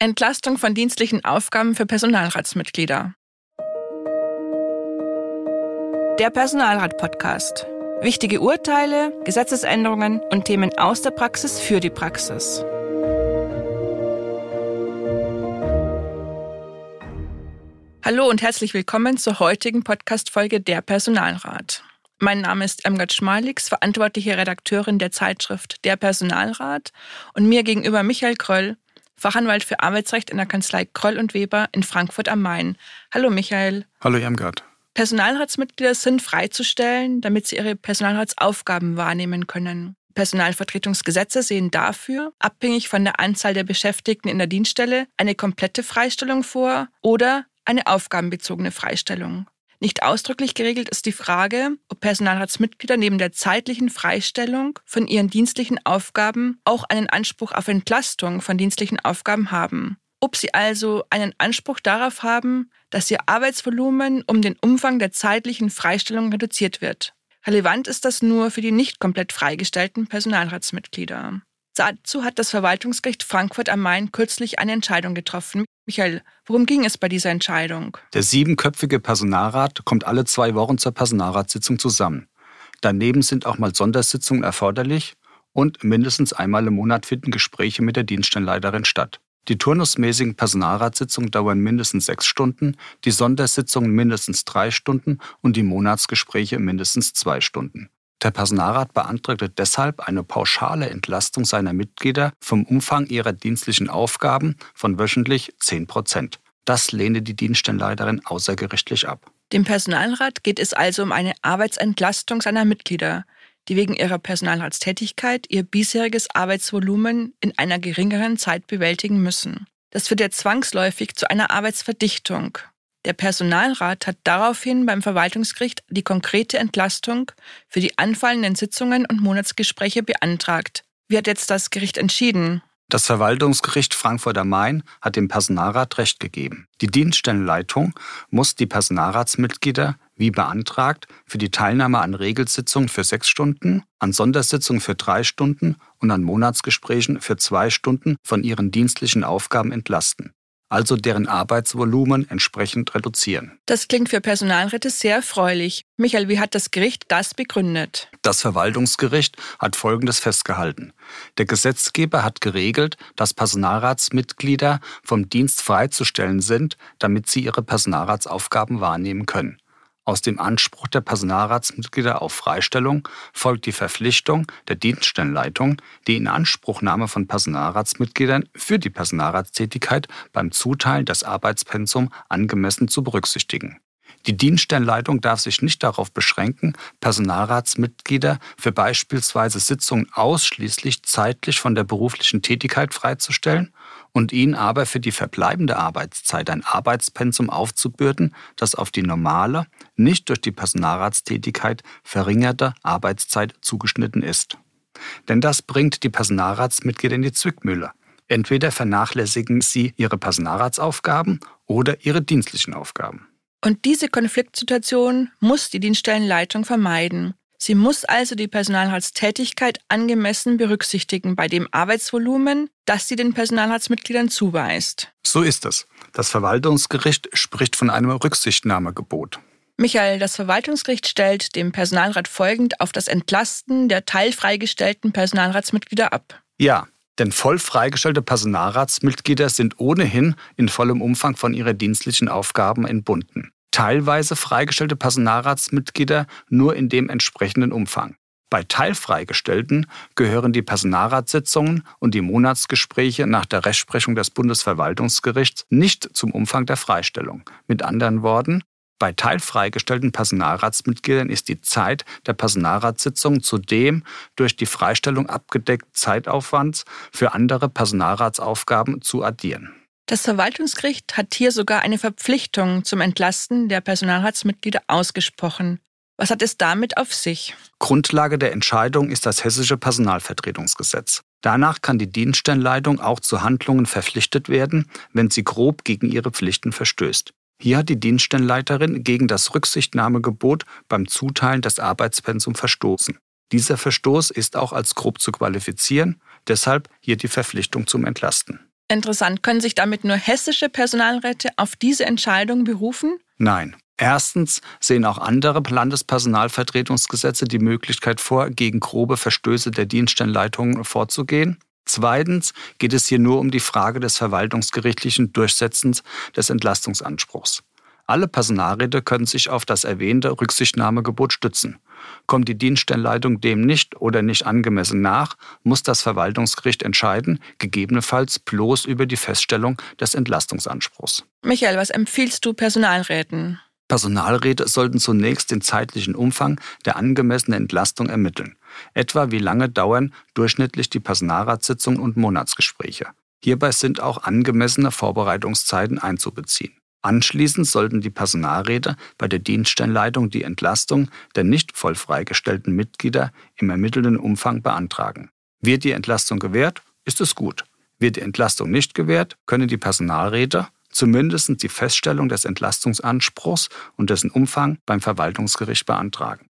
Entlastung von dienstlichen Aufgaben für Personalratsmitglieder. Der Personalrat-Podcast. Wichtige Urteile, Gesetzesänderungen und Themen aus der Praxis für die Praxis. Hallo und herzlich willkommen zur heutigen Podcast-Folge Der Personalrat. Mein Name ist Emgard Schmalix, verantwortliche Redakteurin der Zeitschrift Der Personalrat und mir gegenüber Michael Kröll, Fachanwalt für Arbeitsrecht in der Kanzlei Kröll und Weber in Frankfurt am Main. Hallo Michael. Hallo Irmgard. Personalratsmitglieder sind freizustellen, damit sie ihre Personalratsaufgaben wahrnehmen können. Personalvertretungsgesetze sehen dafür, abhängig von der Anzahl der Beschäftigten in der Dienststelle, eine komplette Freistellung vor oder eine aufgabenbezogene Freistellung. Nicht ausdrücklich geregelt ist die Frage, ob Personalratsmitglieder neben der zeitlichen Freistellung von ihren dienstlichen Aufgaben auch einen Anspruch auf Entlastung von dienstlichen Aufgaben haben. Ob sie also einen Anspruch darauf haben, dass ihr Arbeitsvolumen um den Umfang der zeitlichen Freistellung reduziert wird. Relevant ist das nur für die nicht komplett freigestellten Personalratsmitglieder. Dazu hat das Verwaltungsgericht Frankfurt am Main kürzlich eine Entscheidung getroffen. Michael, worum ging es bei dieser Entscheidung? Der siebenköpfige Personalrat kommt alle zwei Wochen zur Personalratssitzung zusammen. Daneben sind auch mal Sondersitzungen erforderlich und mindestens einmal im Monat finden Gespräche mit der Dienststellenleiterin statt. Die turnusmäßigen Personalratssitzungen dauern mindestens sechs Stunden, die Sondersitzungen mindestens drei Stunden und die Monatsgespräche mindestens zwei Stunden. Der Personalrat beantragte deshalb eine pauschale Entlastung seiner Mitglieder vom Umfang ihrer dienstlichen Aufgaben von wöchentlich 10 Prozent. Das lehnte die Dienststellenleiterin außergerichtlich ab. Dem Personalrat geht es also um eine Arbeitsentlastung seiner Mitglieder, die wegen ihrer Personalratstätigkeit ihr bisheriges Arbeitsvolumen in einer geringeren Zeit bewältigen müssen. Das führt ja zwangsläufig zu einer Arbeitsverdichtung. Der Personalrat hat daraufhin beim Verwaltungsgericht die konkrete Entlastung für die anfallenden Sitzungen und Monatsgespräche beantragt. Wie hat jetzt das Gericht entschieden? Das Verwaltungsgericht Frankfurt am Main hat dem Personalrat Recht gegeben. Die Dienststellenleitung muss die Personalratsmitglieder, wie beantragt, für die Teilnahme an Regelsitzungen für sechs Stunden, an Sondersitzungen für drei Stunden und an Monatsgesprächen für zwei Stunden von ihren dienstlichen Aufgaben entlasten also deren Arbeitsvolumen entsprechend reduzieren. Das klingt für Personalräte sehr erfreulich. Michael, wie hat das Gericht das begründet? Das Verwaltungsgericht hat Folgendes festgehalten. Der Gesetzgeber hat geregelt, dass Personalratsmitglieder vom Dienst freizustellen sind, damit sie ihre Personalratsaufgaben wahrnehmen können. Aus dem Anspruch der Personalratsmitglieder auf Freistellung folgt die Verpflichtung der Dienststellenleitung, die Inanspruchnahme von Personalratsmitgliedern für die Personalratstätigkeit beim Zuteilen des Arbeitspensum angemessen zu berücksichtigen. Die Dienststellenleitung darf sich nicht darauf beschränken, Personalratsmitglieder für beispielsweise Sitzungen ausschließlich zeitlich von der beruflichen Tätigkeit freizustellen und ihnen aber für die verbleibende Arbeitszeit ein Arbeitspensum aufzubürden, das auf die normale, nicht durch die Personalratstätigkeit verringerte Arbeitszeit zugeschnitten ist. Denn das bringt die Personalratsmitglieder in die Zwickmühle. Entweder vernachlässigen sie ihre Personalratsaufgaben oder ihre dienstlichen Aufgaben. Und diese Konfliktsituation muss die Dienststellenleitung vermeiden. Sie muss also die Personalratstätigkeit angemessen berücksichtigen bei dem Arbeitsvolumen, das sie den Personalratsmitgliedern zuweist. So ist es. Das Verwaltungsgericht spricht von einem Rücksichtnahmegebot. Michael, das Verwaltungsgericht stellt dem Personalrat folgend auf das Entlasten der teilfreigestellten Personalratsmitglieder ab. Ja, denn voll freigestellte Personalratsmitglieder sind ohnehin in vollem Umfang von ihrer dienstlichen Aufgaben entbunden. Teilweise freigestellte Personalratsmitglieder nur in dem entsprechenden Umfang. Bei Teilfreigestellten gehören die Personalratssitzungen und die Monatsgespräche nach der Rechtsprechung des Bundesverwaltungsgerichts nicht zum Umfang der Freistellung. Mit anderen Worten, bei teilfreigestellten Personalratsmitgliedern ist die Zeit der Personalratssitzung zudem durch die Freistellung abgedeckten Zeitaufwands für andere Personalratsaufgaben zu addieren. Das Verwaltungsgericht hat hier sogar eine Verpflichtung zum Entlasten der Personalratsmitglieder ausgesprochen. Was hat es damit auf sich? Grundlage der Entscheidung ist das hessische Personalvertretungsgesetz. Danach kann die Dienststellenleitung auch zu Handlungen verpflichtet werden, wenn sie grob gegen ihre Pflichten verstößt. Hier hat die Dienststellenleiterin gegen das Rücksichtnahmegebot beim Zuteilen des Arbeitspensums verstoßen. Dieser Verstoß ist auch als grob zu qualifizieren, deshalb hier die Verpflichtung zum Entlasten. Interessant. Können sich damit nur hessische Personalräte auf diese Entscheidung berufen? Nein. Erstens sehen auch andere Landespersonalvertretungsgesetze die Möglichkeit vor, gegen grobe Verstöße der Dienststellenleitungen vorzugehen. Zweitens geht es hier nur um die Frage des verwaltungsgerichtlichen Durchsetzens des Entlastungsanspruchs. Alle Personalräte können sich auf das erwähnte Rücksichtnahmegebot stützen. Kommt die Dienststellenleitung dem nicht oder nicht angemessen nach, muss das Verwaltungsgericht entscheiden, gegebenenfalls bloß über die Feststellung des Entlastungsanspruchs. Michael, was empfiehlst du Personalräten? Personalräte sollten zunächst den zeitlichen Umfang der angemessenen Entlastung ermitteln. Etwa wie lange dauern durchschnittlich die Personalratssitzungen und Monatsgespräche. Hierbei sind auch angemessene Vorbereitungszeiten einzubeziehen. Anschließend sollten die Personalräte bei der Dienststellenleitung die Entlastung der nicht voll freigestellten Mitglieder im ermittelnden Umfang beantragen. Wird die Entlastung gewährt, ist es gut. Wird die Entlastung nicht gewährt, können die Personalräte zumindest die Feststellung des Entlastungsanspruchs und dessen Umfang beim Verwaltungsgericht beantragen.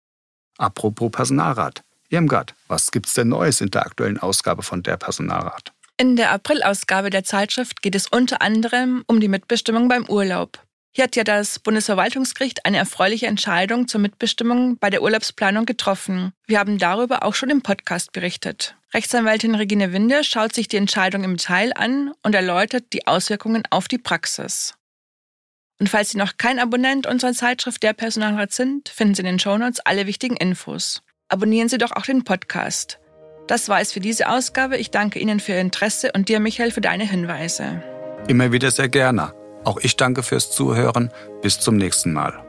Apropos Personalrat. Irmgard, was gibt's denn Neues in der aktuellen Ausgabe von der Personalrat? In der Aprilausgabe der Zeitschrift geht es unter anderem um die Mitbestimmung beim Urlaub. Hier hat ja das Bundesverwaltungsgericht eine erfreuliche Entscheidung zur Mitbestimmung bei der Urlaubsplanung getroffen. Wir haben darüber auch schon im Podcast berichtet. Rechtsanwältin Regine Winde schaut sich die Entscheidung im Detail an und erläutert die Auswirkungen auf die Praxis. Und falls Sie noch kein Abonnent unserer Zeitschrift Der Personalrat sind, finden Sie in den Shownotes alle wichtigen Infos. Abonnieren Sie doch auch den Podcast. Das war es für diese Ausgabe. Ich danke Ihnen für Ihr Interesse und dir, Michael, für deine Hinweise. Immer wieder sehr gerne. Auch ich danke fürs Zuhören. Bis zum nächsten Mal.